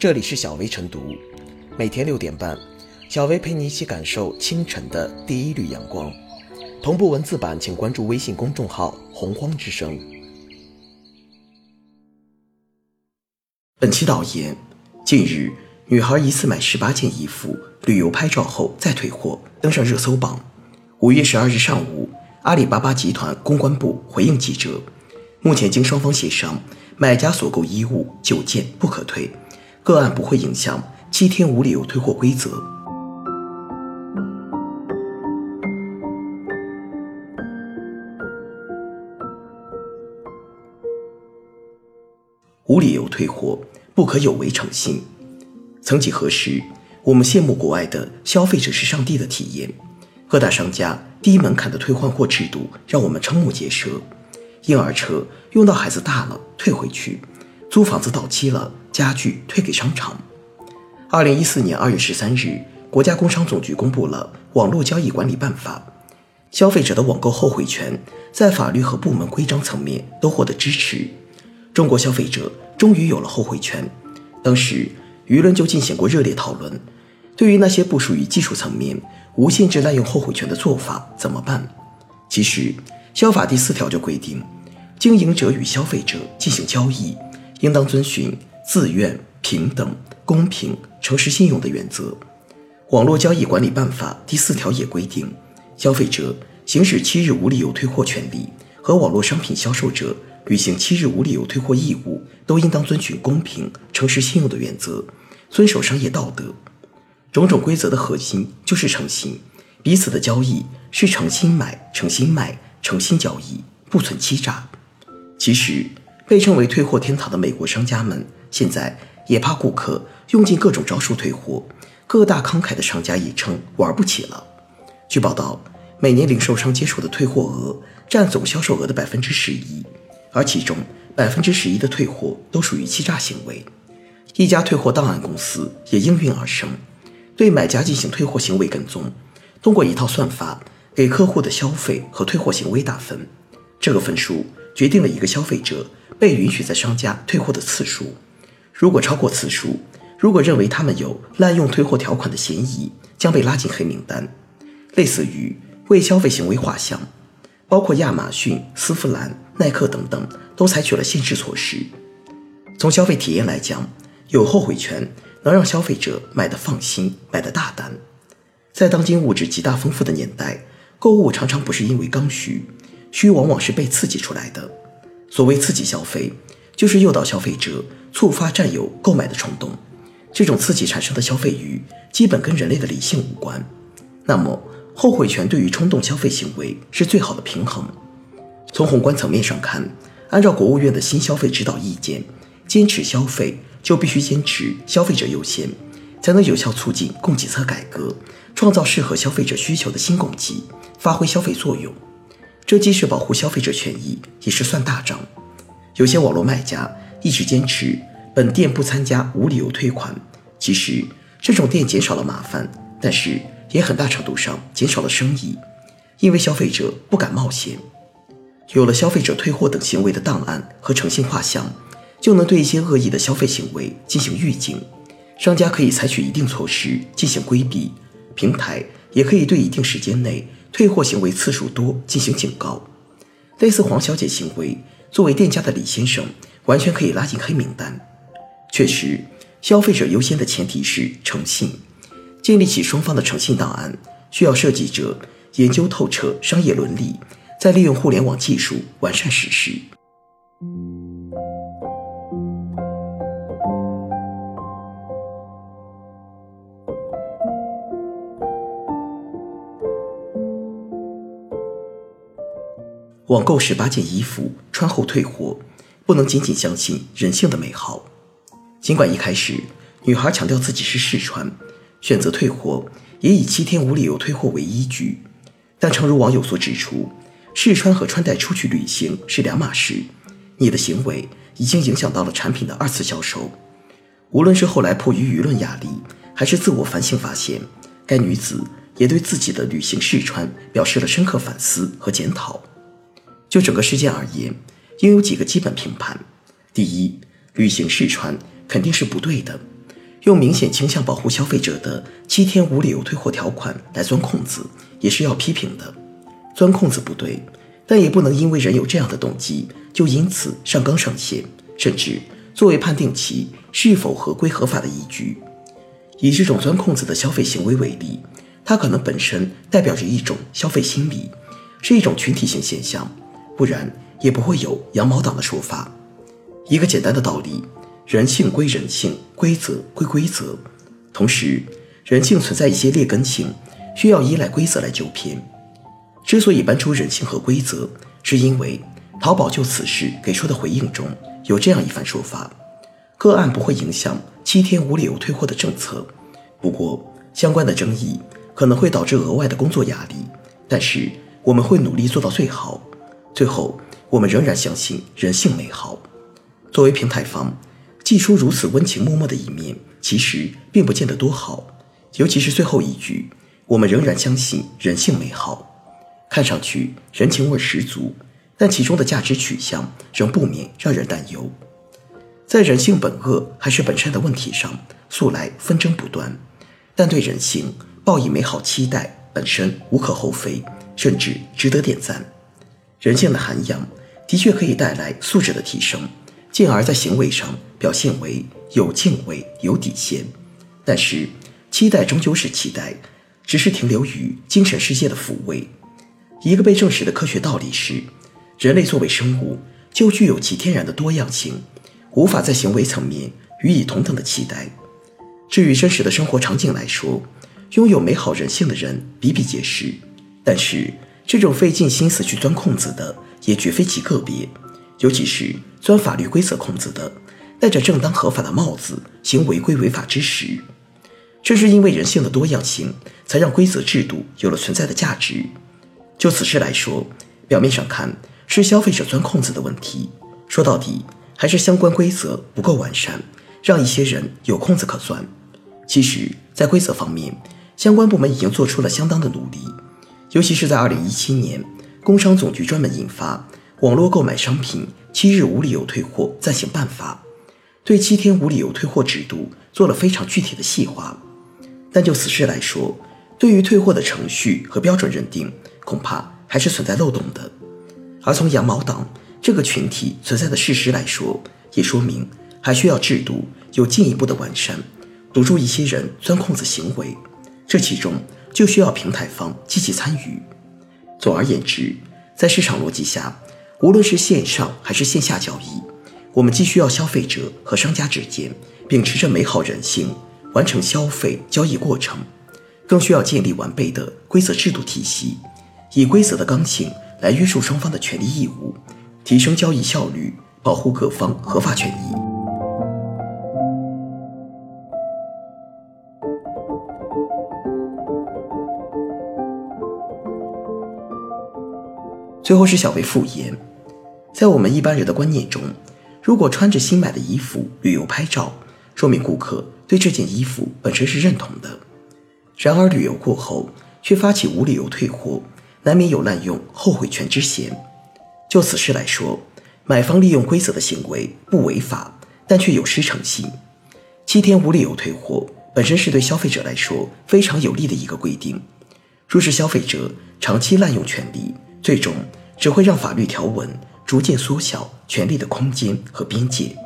这里是小薇晨读，每天六点半，小薇陪你一起感受清晨的第一缕阳光。同步文字版，请关注微信公众号“洪荒之声”。本期导言：近日，女孩疑似买十八件衣服旅游拍照后再退货，登上热搜榜。五月十二日上午，阿里巴巴集团公关部回应记者，目前经双方协商，买家所购衣物九件不可退。个案不会影响七天无理由退货规则。无理由退货不可有违诚信。曾几何时，我们羡慕国外的消费者是上帝的体验，各大商家低门槛的退换货制度让我们瞠目结舌。婴儿车用到孩子大了退回去，租房子到期了。家具退给商场。二零一四年二月十三日，国家工商总局公布了《网络交易管理办法》，消费者的网购后悔权在法律和部门规章层面都获得支持，中国消费者终于有了后悔权。当时舆论就进行过热烈讨论，对于那些不属于技术层面、无限制滥用后悔权的做法怎么办？其实，消法第四条就规定，经营者与消费者进行交易，应当遵循。自愿、平等、公平、诚实、信用的原则，《网络交易管理办法》第四条也规定，消费者行使七日无理由退货权利和网络商品销售者履行七日无理由退货义务，都应当遵循公平、诚实、信用的原则，遵守商业道德。种种规则的核心就是诚信，彼此的交易是诚心买、诚心卖、诚心交易，不存欺诈。其实，被称为“退货天堂”的美国商家们。现在也怕顾客用尽各种招数退货，各大慷慨的商家也称玩不起了。据报道，每年零售商接受的退货额占总销售额的百分之十一，而其中百分之十一的退货都属于欺诈行为。一家退货档案公司也应运而生，对买家进行退货行为跟踪，通过一套算法给客户的消费和退货行为打分，这个分数决定了一个消费者被允许在商家退货的次数。如果超过次数，如果认为他们有滥用退货条款的嫌疑，将被拉进黑名单，类似于为消费行为画像。包括亚马逊、丝芙兰、耐克等等，都采取了限制措施。从消费体验来讲，有后悔权能让消费者买的放心，买的大胆。在当今物质极大丰富的年代，购物常常不是因为刚需，需往往是被刺激出来的。所谓刺激消费。就是诱导消费者触发占有购买的冲动，这种刺激产生的消费欲基本跟人类的理性无关。那么，后悔权对于冲动消费行为是最好的平衡。从宏观层面上看，按照国务院的新消费指导意见，坚持消费就必须坚持消费者优先，才能有效促进供给侧改革，创造适合消费者需求的新供给，发挥消费作用。这既是保护消费者权益，也是算大账。有些网络卖家一直坚持本店不参加无理由退款，其实这种店减少了麻烦，但是也很大程度上减少了生意，因为消费者不敢冒险。有了消费者退货等行为的档案和诚信画像，就能对一些恶意的消费行为进行预警，商家可以采取一定措施进行规避，平台也可以对一定时间内退货行为次数多进行警告。类似黄小姐行为。作为店家的李先生，完全可以拉进黑名单。确实，消费者优先的前提是诚信。建立起双方的诚信档案，需要设计者研究透彻商业伦理，再利用互联网技术完善实施。网购十八件衣服，穿后退货，不能仅仅相信人性的美好。尽管一开始女孩强调自己是试穿，选择退货也以七天无理由退货为依据，但诚如网友所指出，试穿和穿戴出去旅行是两码事。你的行为已经影响到了产品的二次销售。无论是后来迫于舆论压力，还是自我反省发现，该女子也对自己的旅行试穿表示了深刻反思和检讨。就整个事件而言，应有几个基本评判：第一，旅行试穿肯定是不对的，用明显倾向保护消费者的七天无理由退货条款来钻空子，也是要批评的。钻空子不对，但也不能因为人有这样的动机，就因此上纲上线，甚至作为判定其是否合规合法的依据。以这种钻空子的消费行为为例，它可能本身代表着一种消费心理，是一种群体性现象，不然也不会有羊毛党的说法。一个简单的道理。人性归人性，规则归规则。同时，人性存在一些劣根性，需要依赖规则来纠偏。之所以搬出人性和规则，是因为淘宝就此事给出的回应中有这样一番说法：个案不会影响七天无理由退货的政策，不过相关的争议可能会导致额外的工作压力。但是我们会努力做到最好。最后，我们仍然相信人性美好。作为平台方。寄出如此温情脉脉的一面，其实并不见得多好。尤其是最后一句，我们仍然相信人性美好，看上去人情味十足，但其中的价值取向仍不免让人担忧。在人性本恶还是本善的问题上，素来纷争不断，但对人性抱以美好期待本身无可厚非，甚至值得点赞。人性的涵养的确可以带来素质的提升。进而，在行为上表现为有敬畏、有底线。但是，期待终究是期待，只是停留于精神世界的抚慰。一个被证实的科学道理是：人类作为生物，就具有其天然的多样性，无法在行为层面予以同等的期待。至于真实的生活场景来说，拥有美好人性的人比比皆是。但是，这种费尽心思去钻空子的，也绝非极个别。尤其是钻法律规则空子的，戴着正当合法的帽子行违规违法之时，正是因为人性的多样性，才让规则制度有了存在的价值。就此事来说，表面上看是消费者钻空子的问题，说到底还是相关规则不够完善，让一些人有空子可钻。其实，在规则方面，相关部门已经做出了相当的努力，尤其是在二零一七年，工商总局专门印发。网络购买商品七日无理由退货暂行办法，对七天无理由退货制度做了非常具体的细化。但就此事来说，对于退货的程序和标准认定，恐怕还是存在漏洞的。而从羊毛党这个群体存在的事实来说，也说明还需要制度有进一步的完善，堵住一些人钻空子行为。这其中就需要平台方积极参与。总而言之，在市场逻辑下。无论是线上还是线下交易，我们既需要消费者和商家之间秉持着美好人性完成消费交易过程，更需要建立完备的规则制度体系，以规则的刚性来约束双方的权利义务，提升交易效率，保护各方合法权益。最后是小薇复言。在我们一般人的观念中，如果穿着新买的衣服旅游拍照，说明顾客对这件衣服本身是认同的。然而旅游过后却发起无理由退货，难免有滥用后悔权之嫌。就此事来说，买方利用规则的行为不违法，但却有失诚信。七天无理由退货本身是对消费者来说非常有利的一个规定。若是消费者长期滥用权利，最终只会让法律条文。逐渐缩小权力的空间和边界。